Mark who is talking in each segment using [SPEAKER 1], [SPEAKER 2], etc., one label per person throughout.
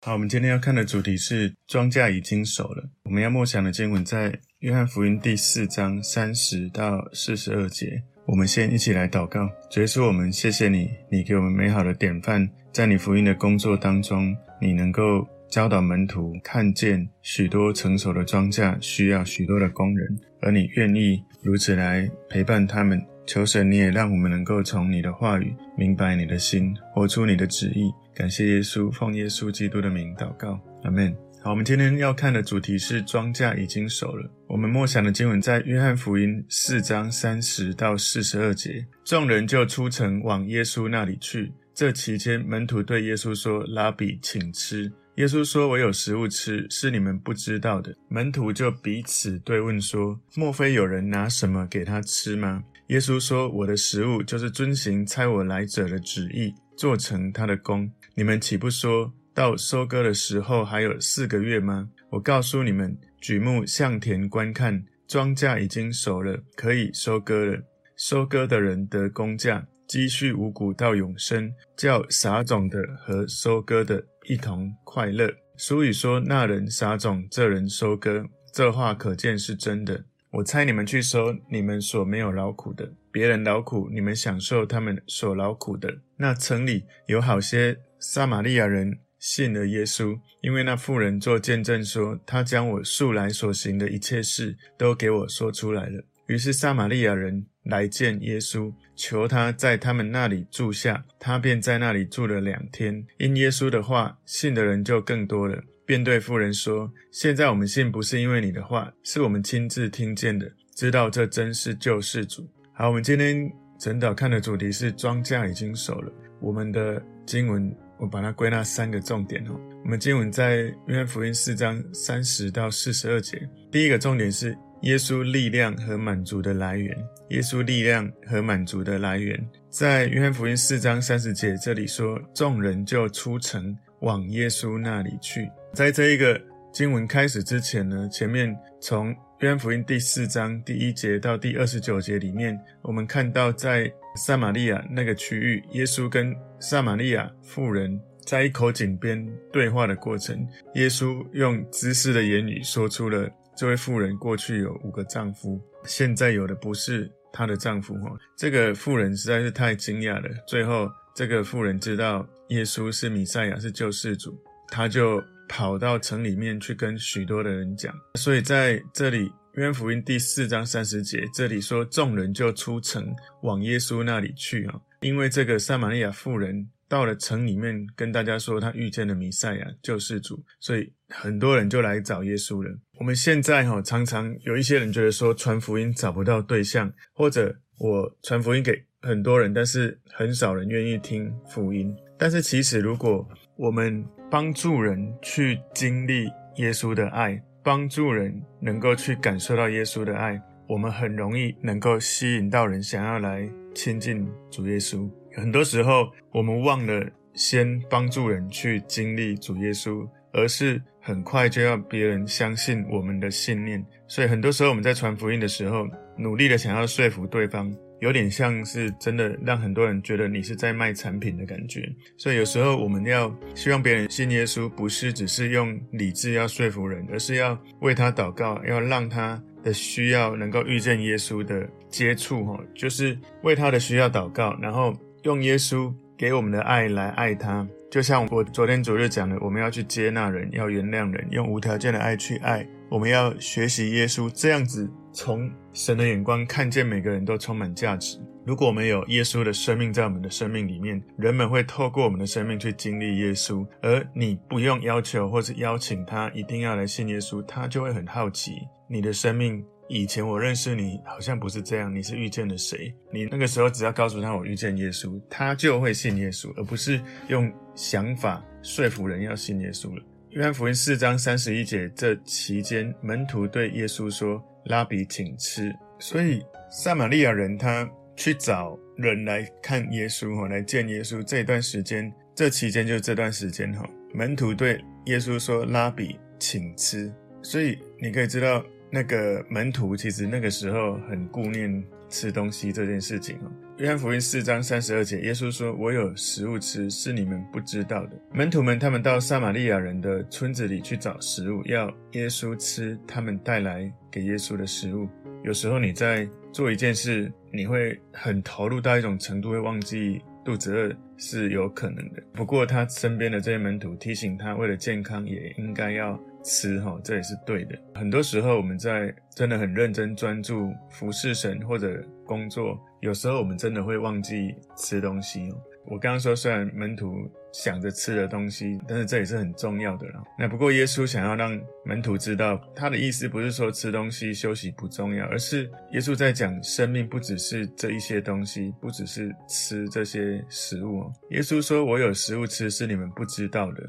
[SPEAKER 1] 好，我们今天要看的主题是庄稼已经熟了。我们要默想的经文在约翰福音第四章三十到四十二节。我们先一起来祷告。主耶稣，我们谢谢你，你给我们美好的典范，在你福音的工作当中，你能够教导门徒看见许多成熟的庄稼需要许多的工人，而你愿意如此来陪伴他们。求神，你也让我们能够从你的话语明白你的心，活出你的旨意。感谢耶稣，奉耶稣基督的名祷告，阿门。好，我们今天要看的主题是庄稼已经熟了。我们默想的经文在约翰福音四章三十到四十二节。众人就出城往耶稣那里去。这期间，门徒对耶稣说：“拉比，请吃。”耶稣说：“我有食物吃，是你们不知道的。”门徒就彼此对问说：“莫非有人拿什么给他吃吗？”耶稣说：“我的食物就是遵行差我来者的旨意，做成他的工。你们岂不说到收割的时候还有四个月吗？我告诉你们，举目向田观看，庄稼已经熟了，可以收割了。收割的人得工价，积蓄五谷到永生，叫撒种的和收割的一同快乐。俗语说：那人撒种，这人收割。这话可见是真的。”我猜你们去收你们所没有劳苦的，别人劳苦，你们享受他们所劳苦的。那城里有好些撒玛利亚人信了耶稣，因为那妇人做见证说，他将我素来所行的一切事都给我说出来了。于是撒玛利亚人来见耶稣，求他在他们那里住下，他便在那里住了两天。因耶稣的话，信的人就更多了。便对妇人说：“现在我们信不是因为你的话，是我们亲自听见的，知道这真是救世主。”好，我们今天整导看的主题是庄稼已经熟了。我们的经文我把它归纳三个重点哦。我们经文在约翰福音四章三十到四十二节。第一个重点是耶稣力量和满足的来源。耶稣力量和满足的来源，在约翰福音四章三十节这里说：“众人就出城往耶稣那里去。”在这一个经文开始之前呢，前面从约翰福音第四章第一节到第二十九节里面，我们看到在撒玛利亚那个区域，耶稣跟撒玛利亚妇人在一口井边对话的过程。耶稣用知识的言语说出了这位妇人过去有五个丈夫，现在有的不是她的丈夫。哈，这个妇人实在是太惊讶了。最后，这个妇人知道耶稣是弥赛亚，是救世主，她就。跑到城里面去跟许多的人讲，所以在这里，约福音第四章三十节，这里说众人就出城往耶稣那里去啊，因为这个撒玛利亚妇人到了城里面跟大家说她遇见了弥赛亚救世主，所以很多人就来找耶稣了。我们现在哈常常有一些人觉得说传福音找不到对象，或者我传福音给很多人，但是很少人愿意听福音。但是其实如果我们帮助人去经历耶稣的爱，帮助人能够去感受到耶稣的爱，我们很容易能够吸引到人想要来亲近主耶稣。很多时候，我们忘了先帮助人去经历主耶稣，而是很快就要别人相信我们的信念。所以，很多时候我们在传福音的时候，努力的想要说服对方。有点像是真的让很多人觉得你是在卖产品的感觉，所以有时候我们要希望别人信耶稣，不是只是用理智要说服人，而是要为他祷告，要让他的需要能够遇见耶稣的接触，哈，就是为他的需要祷告，然后用耶稣给我们的爱来爱他。就像我昨天昨日讲的，我们要去接纳人，要原谅人，用无条件的爱去爱。我们要学习耶稣这样子，从神的眼光看见每个人都充满价值。如果我们有耶稣的生命在我们的生命里面，人们会透过我们的生命去经历耶稣，而你不用要求或是邀请他一定要来信耶稣，他就会很好奇你的生命。以前我认识你好像不是这样，你是遇见了谁？你那个时候只要告诉他我遇见耶稣，他就会信耶稣，而不是用想法说服人要信耶稣了。约翰福音四章三十一节，这期间门徒对耶稣说：“拉比，请吃。”所以撒玛利亚人他去找人来看耶稣哈，来见耶稣。这段时间，这期间就是这段时间哈，门徒对耶稣说：“拉比，请吃。”所以你可以知道，那个门徒其实那个时候很顾念吃东西这件事情哦。约翰福音四章三十二节，耶稣说：“我有食物吃，是你们不知道的。”门徒们他们到撒玛利亚人的村子里去找食物，要耶稣吃他们带来给耶稣的食物。有时候你在做一件事，你会很投入到一种程度，会忘记肚子饿是有可能的。不过他身边的这些门徒提醒他，为了健康也应该要吃哈，这也是对的。很多时候我们在真的很认真专注服侍神或者工作，有时候我们真的会忘记吃东西哦。我刚刚说，虽然门徒想着吃的东西，但是这也是很重要的啦。那不过耶稣想要让门徒知道，他的意思不是说吃东西休息不重要，而是耶稣在讲生命不只是这一些东西，不只是吃这些食物。耶稣说：“我有食物吃，是你们不知道的。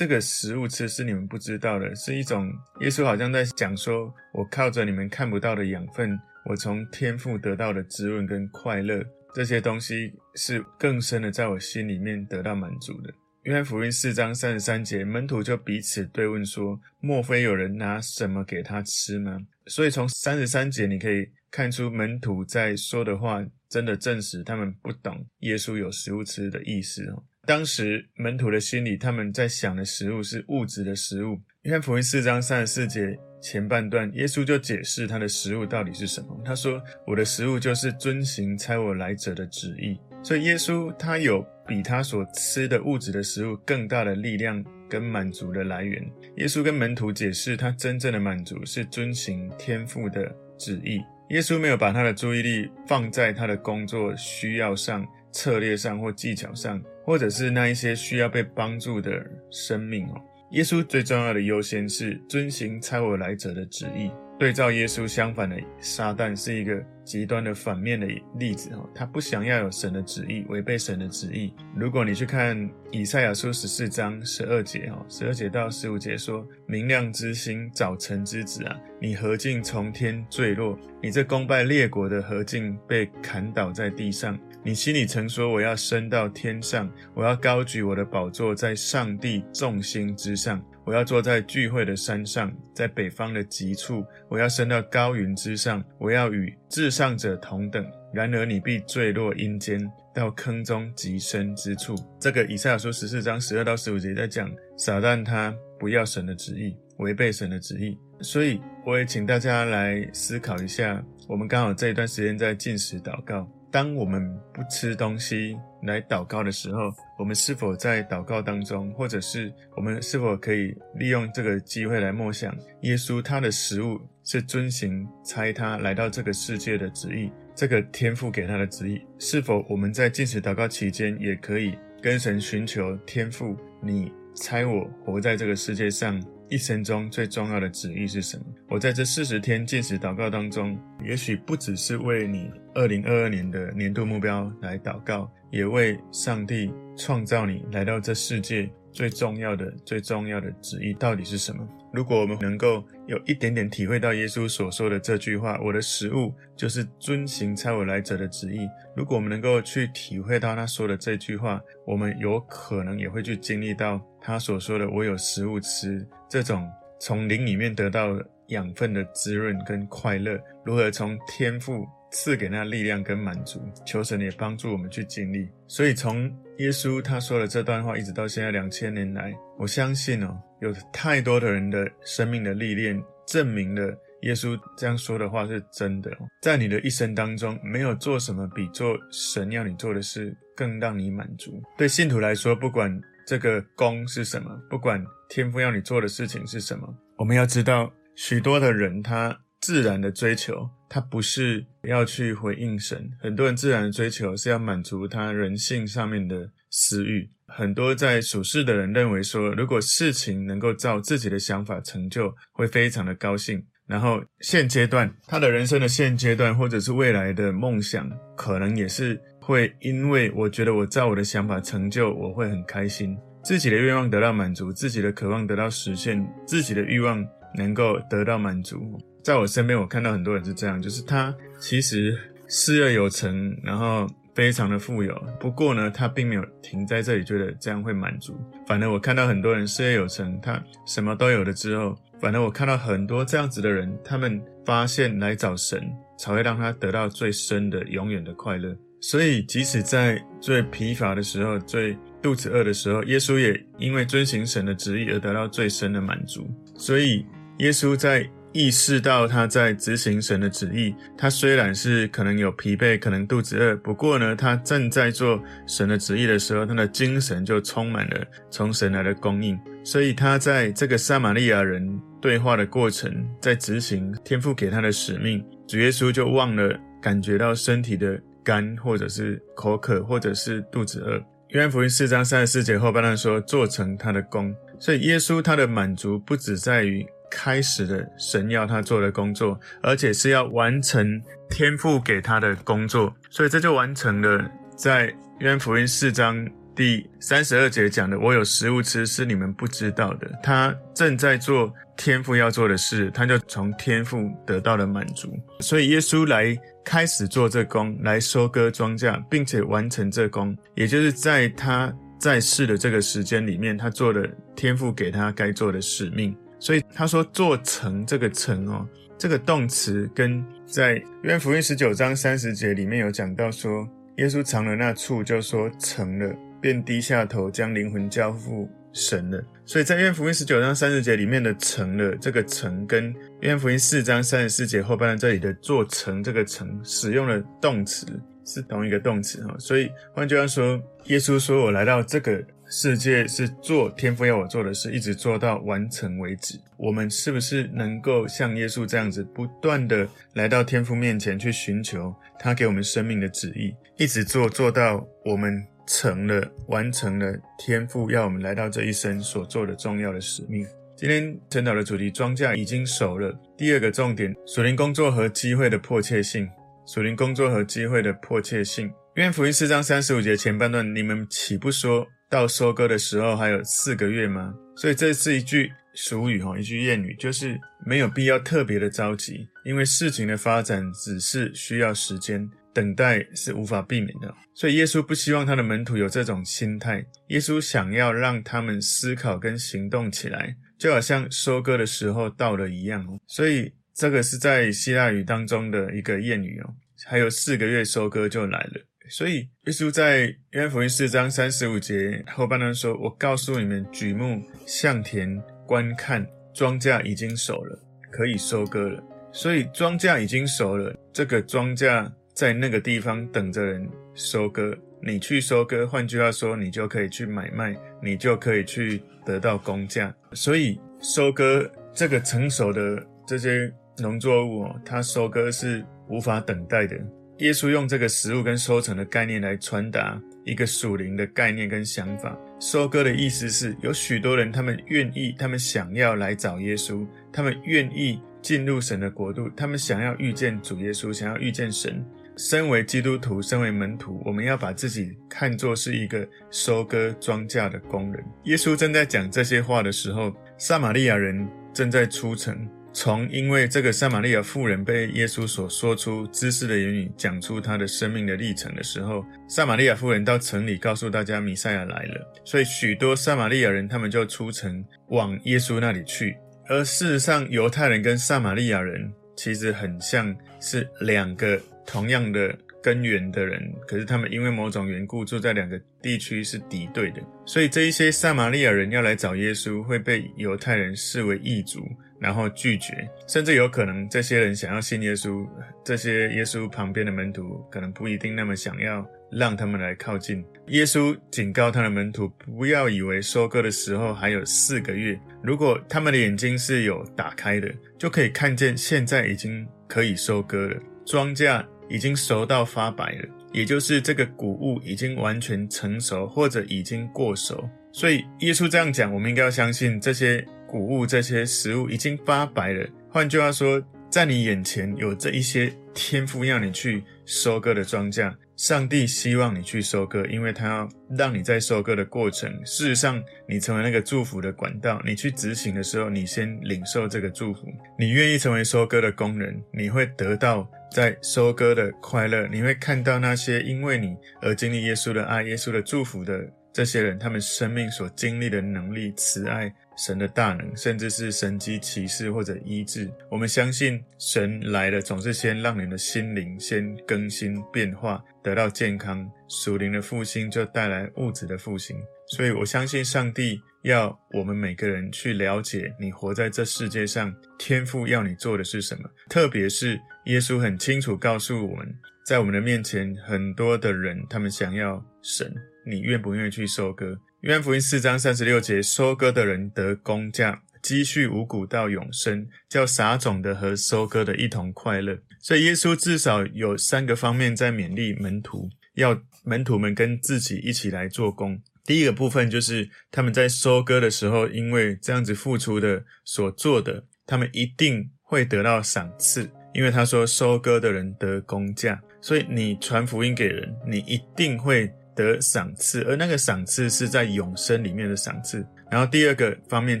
[SPEAKER 1] 这个食物吃是你们不知道的，是一种耶稣好像在讲说，我靠着你们看不到的养分，我从天父得到的滋润跟快乐。”这些东西是更深的，在我心里面得到满足的。约翰福音四章三十三节，门徒就彼此对问说：“莫非有人拿什么给他吃吗？”所以从三十三节你可以看出，门徒在说的话真的证实他们不懂耶稣有食物吃的意思哦。当时门徒的心里，他们在想的食物是物质的食物。约翰福音四章三十四节。前半段，耶稣就解释他的食物到底是什么。他说：“我的食物就是遵行差我来者的旨意。”所以耶稣他有比他所吃的物质的食物更大的力量跟满足的来源。耶稣跟门徒解释，他真正的满足是遵行天父的旨意。耶稣没有把他的注意力放在他的工作需要上、策略上或技巧上，或者是那一些需要被帮助的生命哦。耶稣最重要的优先是遵行差我来者的旨意。对照耶稣相反的撒旦是一个极端的反面的例子哈，他不想要有神的旨意，违背神的旨意。如果你去看以赛亚书十四章十二节哈，十二节到十五节说：“明亮之星，早晨之子啊，你何竟从天坠落？你这功败列国的何竟被砍倒在地上？你心里曾说：我要升到天上，我要高举我的宝座在上帝众星之上。”我要坐在聚会的山上，在北方的极处；我要升到高云之上，我要与至上者同等。然而你必坠落阴间，到坑中极深之处。这个以赛亚书十四章十二到十五节在讲撒旦他不要神的旨意，违背神的旨意。所以我也请大家来思考一下，我们刚好这一段时间在禁食祷告。当我们不吃东西来祷告的时候，我们是否在祷告当中，或者是我们是否可以利用这个机会来默想耶稣他的食物是遵行差他来到这个世界的旨意，这个天父给他的旨意，是否我们在进食祷告期间也可以跟神寻求天父，你差我活在这个世界上？一生中最重要的旨意是什么？我在这四十天禁食祷告当中，也许不只是为你二零二二年的年度目标来祷告，也为上帝创造你来到这世界最重要的、最重要的旨意到底是什么？如果我们能够有一点点体会到耶稣所说的这句话：“我的食物就是遵行差我来者的旨意。”如果我们能够去体会到他说的这句话，我们有可能也会去经历到他所说的“我有食物吃”。这种从灵里面得到养分的滋润跟快乐，如何从天赋赐给那力量跟满足，求神也帮助我们去经历。所以从耶稣他说的这段话，一直到现在两千年来，我相信哦，有太多的人的生命的历练，证明了耶稣这样说的话是真的。在你的一生当中，没有做什么比做神要你做的事更让你满足。对信徒来说，不管这个功是什么，不管天父要你做的事情是什么，我们要知道，许多的人他自然的追求，他不是要去回应神。很多人自然的追求是要满足他人性上面的私欲。很多在属世的人认为说，如果事情能够照自己的想法成就，会非常的高兴。然后现阶段他的人生的现阶段，或者是未来的梦想，可能也是。会因为我觉得我照我的想法成就，我会很开心，自己的愿望得到满足，自己的渴望得到实现，自己的欲望能够得到满足。在我身边，我看到很多人是这样，就是他其实事业有成，然后非常的富有，不过呢，他并没有停在这里，觉得这样会满足。反而我看到很多人事业有成，他什么都有了之后，反而我看到很多这样子的人，他们。发现来找神，才会让他得到最深的、永远的快乐。所以，即使在最疲乏的时候、最肚子饿的时候，耶稣也因为遵行神的旨意而得到最深的满足。所以，耶稣在意识到他在执行神的旨意，他虽然是可能有疲惫，可能肚子饿，不过呢，他正在做神的旨意的时候，他的精神就充满了从神来的供应。所以，他在这个撒玛利亚人对话的过程，在执行天父给他的使命，主耶稣就忘了感觉到身体的。干，或者是口渴，或者是肚子饿。约翰福音四章三十四节后半段说：“做成他的工。”所以耶稣他的满足不只在于开始的神要他做的工作，而且是要完成天父给他的工作。所以这就完成了在约翰福音四章第三十二节讲的：“我有食物吃，是你们不知道的。”他正在做天父要做的事，他就从天父得到了满足。所以耶稣来。开始做这工来收割庄稼，并且完成这工，也就是在他在世的这个时间里面，他做了天父给他该做的使命。所以他说“做成”这个“成”哦，这个动词跟在约翰福音十九章三十节里面有讲到说，耶稣尝了那醋，就说成了，便低下头将灵魂交付神了。所以在约翰福音十九章三十节里面的“成了”这个“成”，跟约翰福音四章三十四节后半段这里的“做成”这个“成”使用的动词是同一个动词哈。所以换句话说，耶稣说：“我来到这个世界是做天父要我做的事，一直做到完成为止。”我们是不是能够像耶稣这样子，不断的来到天父面前去寻求他给我们生命的旨意，一直做做到我们？成了，完成了天父要我们来到这一生所做的重要的使命。今天晨祷的主题，庄稼已经熟了。第二个重点，属灵工作和机会的迫切性。属灵工作和机会的迫切性。约翰福音四章三十五节前半段，你们岂不说到收割的时候还有四个月吗？所以这是一句俗语哈，一句谚语，就是没有必要特别的着急，因为事情的发展只是需要时间。等待是无法避免的，所以耶稣不希望他的门徒有这种心态。耶稣想要让他们思考跟行动起来，就好像收割的时候到了一样。所以这个是在希腊语当中的一个谚语哦。还有四个月收割就来了。所以耶稣在约翰福音四章三十五节后半段说：“我告诉你们，举目向田观看，庄稼已经熟了，可以收割了。”所以庄稼已经熟了，这个庄稼。在那个地方等着人收割，你去收割，换句话说，你就可以去买卖，你就可以去得到工价。所以收割这个成熟的这些农作物，它收割是无法等待的。耶稣用这个食物跟收成的概念来传达一个属灵的概念跟想法。收割的意思是有许多人，他们愿意，他们想要来找耶稣，他们愿意进入神的国度，他们想要遇见主耶稣，想要遇见神。身为基督徒，身为门徒，我们要把自己看作是一个收割庄稼的工人。耶稣正在讲这些话的时候，撒玛利亚人正在出城。从因为这个撒玛利亚妇人被耶稣所说出知识的言语，讲出他的生命的历程的时候，撒玛利亚妇人到城里告诉大家弥赛亚来了。所以许多撒玛利亚人他们就出城往耶稣那里去。而事实上，犹太人跟撒玛利亚人其实很像是两个。同样的根源的人，可是他们因为某种缘故住在两个地区是敌对的，所以这一些撒玛利亚人要来找耶稣，会被犹太人视为异族，然后拒绝，甚至有可能这些人想要信耶稣，这些耶稣旁边的门徒可能不一定那么想要让他们来靠近。耶稣警告他的门徒，不要以为收割的时候还有四个月，如果他们的眼睛是有打开的，就可以看见现在已经可以收割了，庄稼。已经熟到发白了，也就是这个谷物已经完全成熟，或者已经过熟。所以耶稣这样讲，我们应该要相信这些谷物、这些食物已经发白了。换句话说，在你眼前有这一些天赋要你去收割的庄稼，上帝希望你去收割，因为他要让你在收割的过程，事实上你成为那个祝福的管道。你去执行的时候，你先领受这个祝福。你愿意成为收割的工人，你会得到。在收割的快乐，你会看到那些因为你而经历耶稣的爱、耶稣的祝福的这些人他们生命所经历的能力、慈爱、神的大能，甚至是神迹奇事或者医治。我们相信神来了，总是先让人的心灵先更新变化，得到健康，属灵的复兴就带来物质的复兴。所以我相信上帝要我们每个人去了解，你活在这世界上，天父要你做的是什么。特别是耶稣很清楚告诉我们，在我们的面前，很多的人他们想要神。你愿不愿意去收割？约翰福音四章三十六节，收割的人得工价，积蓄五谷到永生，叫撒种的和收割的一同快乐。所以耶稣至少有三个方面在勉励门徒，要门徒们跟自己一起来做工。第一个部分就是他们在收割的时候，因为这样子付出的所做的，他们一定会得到赏赐，因为他说收割的人得工价，所以你传福音给人，你一定会。得赏赐，而那个赏赐是在永生里面的赏赐。然后第二个方面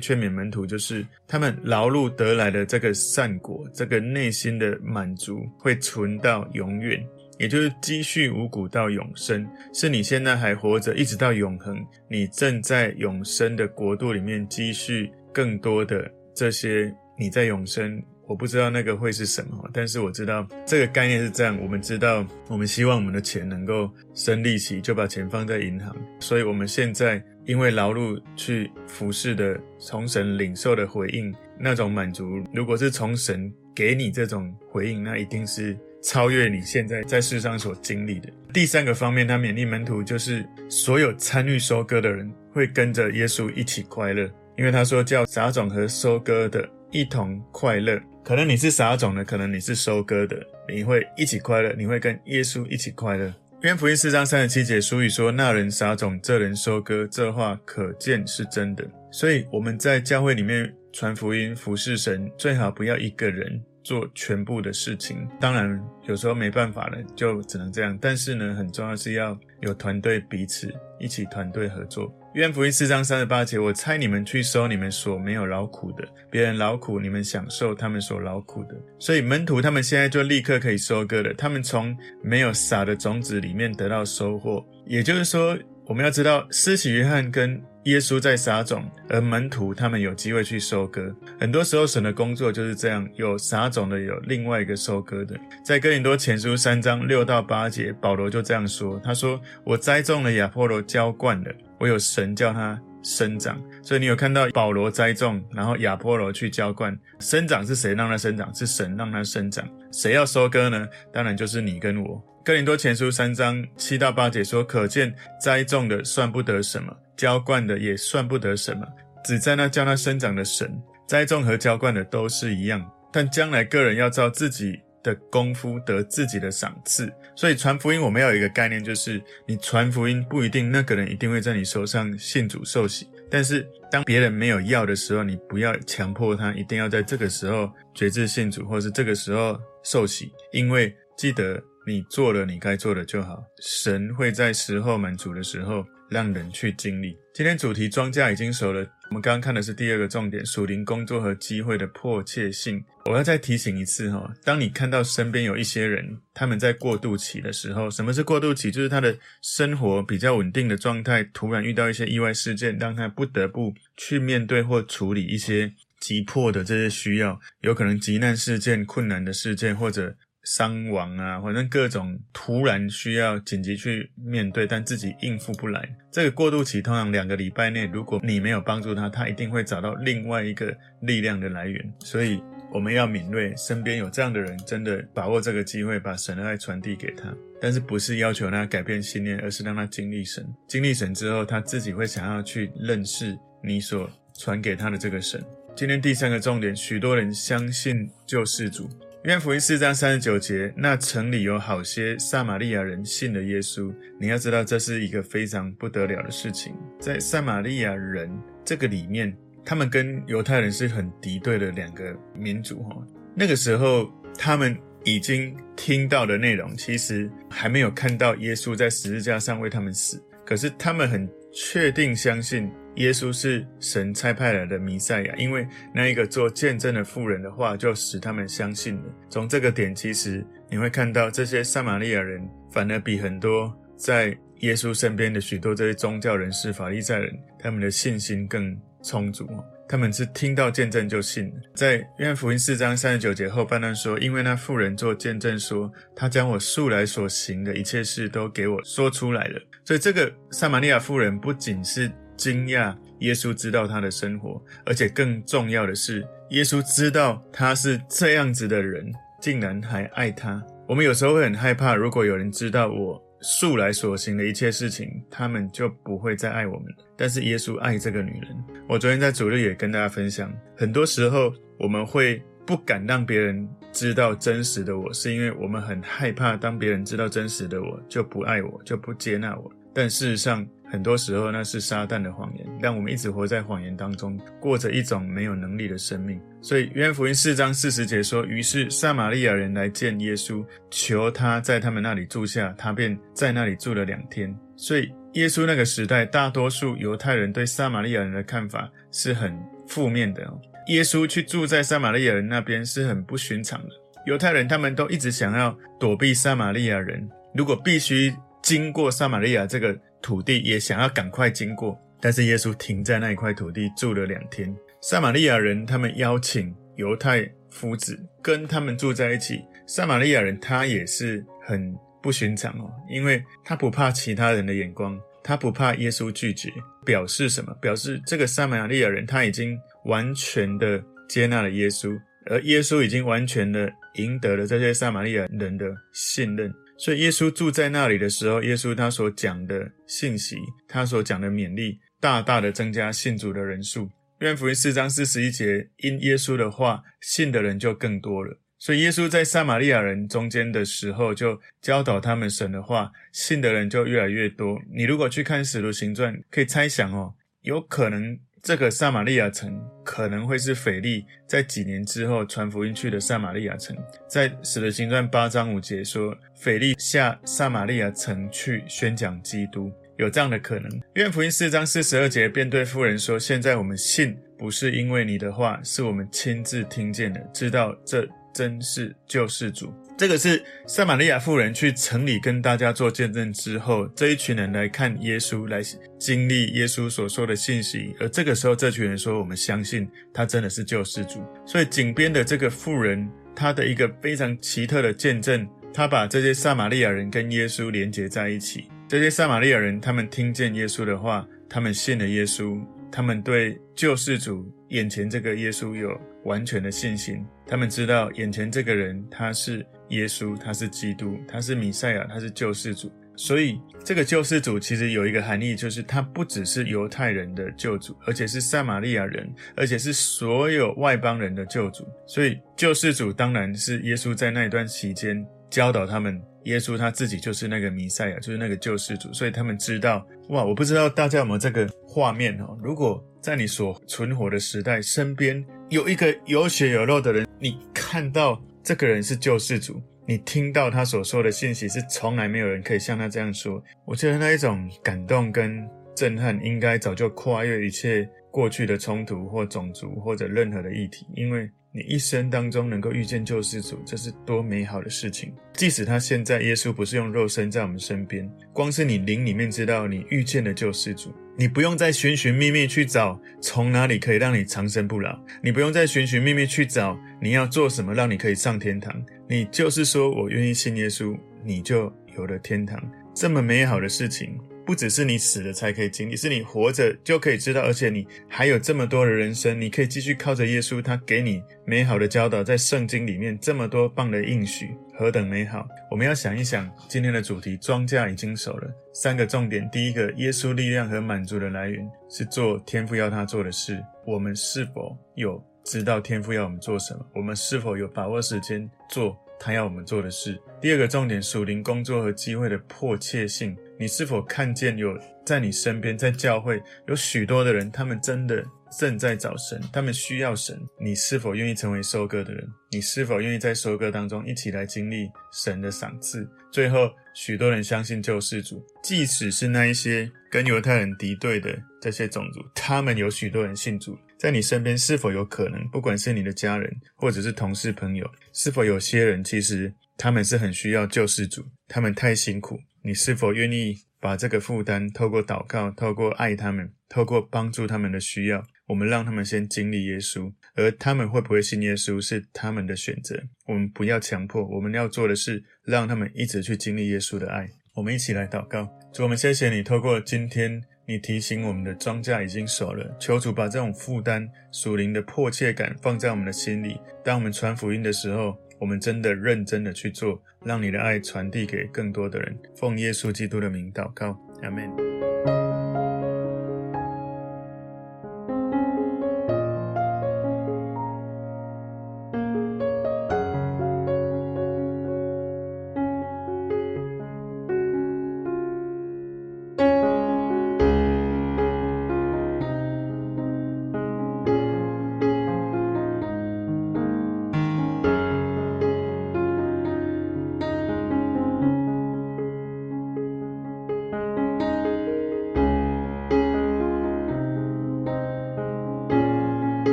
[SPEAKER 1] 劝勉门徒，就是他们劳碌得来的这个善果，这个内心的满足会存到永远，也就是积蓄五谷到永生，是你现在还活着，一直到永恒，你正在永生的国度里面积蓄更多的这些，你在永生。我不知道那个会是什么，但是我知道这个概念是这样。我们知道，我们希望我们的钱能够生利息，就把钱放在银行。所以我们现在因为劳碌去服侍的，从神领受的回应，那种满足，如果是从神给你这种回应，那一定是超越你现在在世上所经历的。第三个方面，他勉励门徒，就是所有参与收割的人会跟着耶稣一起快乐，因为他说叫撒种和收割的一同快乐。可能你是撒种的，可能你是收割的，你会一起快乐，你会跟耶稣一起快乐。约翰福音四章三十七节，俗语说：“那人撒种，这人收割。”这话可见是真的。所以我们在教会里面传福音、服侍神，最好不要一个人做全部的事情。当然，有时候没办法了，就只能这样。但是呢，很重要是要有团队，彼此一起团队合作。约翰福音四章三十八节，我猜你们去收你们所没有劳苦的，别人劳苦，你们享受他们所劳苦的。所以门徒他们现在就立刻可以收割了，他们从没有撒的种子里面得到收获。也就是说，我们要知道，施洗约翰跟耶稣在撒种，而门徒他们有机会去收割。很多时候，神的工作就是这样：有撒种的，有另外一个收割的。在哥林多前书三章六到八节，保罗就这样说：“他说，我栽种了，亚波罗浇灌了。”我有神叫他生长，所以你有看到保罗栽种，然后亚波罗去浇灌，生长是谁让它生长？是神让它生长。谁要收割呢？当然就是你跟我。哥林多前书三章七到八节说：可见栽种的算不得什么，浇灌的也算不得什么，只在那叫它生长的神。栽种和浇灌的都是一样，但将来个人要照自己的功夫得自己的赏赐，所以传福音我们要有一个概念，就是你传福音不一定那个人一定会在你手上信主受洗，但是当别人没有要的时候，你不要强迫他一定要在这个时候决志信主，或是这个时候受洗，因为记得你做了你该做的就好，神会在时候满足的时候让人去经历。今天主题庄稼已经熟了。我们刚刚看的是第二个重点，属灵工作和机会的迫切性。我要再提醒一次哈，当你看到身边有一些人，他们在过渡期的时候，什么是过渡期？就是他的生活比较稳定的状态，突然遇到一些意外事件，让他不得不去面对或处理一些急迫的这些需要，有可能急难事件、困难的事件，或者。伤亡啊，反正各种突然需要紧急去面对，但自己应付不来。这个过渡期通常两个礼拜内，如果你没有帮助他，他一定会找到另外一个力量的来源。所以我们要敏锐，身边有这样的人，真的把握这个机会，把神的爱传递给他。但是不是要求他改变信念，而是让他经历神。经历神之后，他自己会想要去认识你所传给他的这个神。今天第三个重点，许多人相信救世主。约翰福音四章三十九节，那城里有好些撒玛利亚人信了耶稣。你要知道，这是一个非常不得了的事情。在撒玛利亚人这个里面，他们跟犹太人是很敌对的两个民族哈。那个时候，他们已经听到的内容，其实还没有看到耶稣在十字架上为他们死，可是他们很确定相信。耶稣是神差派来的弥赛亚，因为那一个做见证的妇人的话，就使他们相信了。从这个点，其实你会看到这些撒玛利亚人反而比很多在耶稣身边的许多这些宗教人士、法利赛人，他们的信心更充足。他们是听到见证就信了。在约翰福音四章三十九节后半段说：“因为那妇人做见证说，他将我素来所行的一切事都给我说出来了。”所以这个撒玛利亚妇人不仅是惊讶耶稣知道他的生活，而且更重要的是，耶稣知道他是这样子的人，竟然还爱他。我们有时候会很害怕，如果有人知道我素来所行的一切事情，他们就不会再爱我们了。但是耶稣爱这个女人。我昨天在主日也跟大家分享，很多时候我们会不敢让别人知道真实的我，是因为我们很害怕，当别人知道真实的我，就不爱我，就不接纳我。但事实上，很多时候那是撒旦的谎言，让我们一直活在谎言当中，过着一种没有能力的生命。所以，约翰福音四章四十节说：“于是撒玛利亚人来见耶稣，求他在他们那里住下，他便在那里住了两天。”所以，耶稣那个时代，大多数犹太人对撒玛利亚人的看法是很负面的。耶稣去住在撒玛利亚人那边是很不寻常的。犹太人他们都一直想要躲避撒玛利亚人，如果必须经过撒玛利亚这个。土地也想要赶快经过，但是耶稣停在那一块土地住了两天。撒玛利亚人他们邀请犹太夫子跟他们住在一起。撒玛利亚人他也是很不寻常哦，因为他不怕其他人的眼光，他不怕耶稣拒绝，表示什么？表示这个撒玛利亚人他已经完全的接纳了耶稣，而耶稣已经完全的赢得了这些撒玛利亚人的信任。所以耶稣住在那里的时候，耶稣他所讲的信息，他所讲的勉励，大大的增加信主的人数。约翰福音四章四十一节，因耶稣的话，信的人就更多了。所以耶稣在撒玛利亚人中间的时候，就教导他们神的话，信的人就越来越多。你如果去看使徒行传，可以猜想哦，有可能。这个撒玛利亚城可能会是腓力在几年之后传福音去的撒玛利亚城。在使徒行传八章五节说，腓力下撒玛利亚城去宣讲基督，有这样的可能。约翰福音四章四十二节便对妇人说：“现在我们信，不是因为你的话，是我们亲自听见的，知道这真是救世主。”这个是撒玛利亚妇人去城里跟大家做见证之后，这一群人来看耶稣，来经历耶稣所说的信息。而这个时候，这群人说：“我们相信他真的是救世主。”所以，井边的这个妇人，她的一个非常奇特的见证，她把这些撒玛利亚人跟耶稣连接在一起。这些撒玛利亚人，他们听见耶稣的话，他们信了耶稣，他们对救世主眼前这个耶稣有完全的信心。他们知道眼前这个人他是。耶稣他是基督，他是弥赛亚，他是救世主。所以这个救世主其实有一个含义，就是他不只是犹太人的救主，而且是撒玛利亚人，而且是所有外邦人的救主。所以救世主当然是耶稣在那一段期间教导他们，耶稣他自己就是那个弥赛亚，就是那个救世主。所以他们知道，哇，我不知道大家有没有这个画面哦？如果在你所存活的时代，身边有一个有血有肉的人，你看到。这个人是救世主，你听到他所说的信息是从来没有人可以像他这样说。我觉得那一种感动跟震撼，应该早就跨越一切过去的冲突或种族或者任何的议题，因为你一生当中能够遇见救世主，这是多美好的事情。即使他现在耶稣不是用肉身在我们身边，光是你灵里面知道你遇见了救世主。你不用再寻寻觅觅去找从哪里可以让你长生不老，你不用再寻寻觅觅去找你要做什么让你可以上天堂。你就是说我愿意信耶稣，你就有了天堂。这么美好的事情，不只是你死了才可以经历，是你活着就可以知道，而且你还有这么多的人生，你可以继续靠着耶稣，他给你美好的教导，在圣经里面这么多棒的应许。何等美好！我们要想一想，今天的主题，庄稼已经熟了。三个重点：第一个，耶稣力量和满足的来源是做天父要他做的事。我们是否有知道天父要我们做什么？我们是否有把握时间做他要我们做的事？第二个重点，属灵工作和机会的迫切性。你是否看见有在你身边，在教会有许多的人，他们真的正在找神，他们需要神。你是否愿意成为收割的人？你是否愿意在收割当中一起来经历神的赏赐？最后，许多人相信救世主，即使是那一些跟犹太人敌对的这些种族，他们有许多人信主。在你身边是否有可能，不管是你的家人或者是同事朋友，是否有些人其实他们是很需要救世主，他们太辛苦。你是否愿意把这个负担透过祷告、透过爱他们、透过帮助他们的需要，我们让他们先经历耶稣，而他们会不会信耶稣是他们的选择，我们不要强迫。我们要做的是让他们一直去经历耶稣的爱。我们一起来祷告，主，我们谢谢你，透过今天你提醒我们的庄稼已经熟了，求主把这种负担、属灵的迫切感放在我们的心里。当我们传福音的时候，我们真的认真的去做，让你的爱传递给更多的人。奉耶稣基督的名祷告，阿门。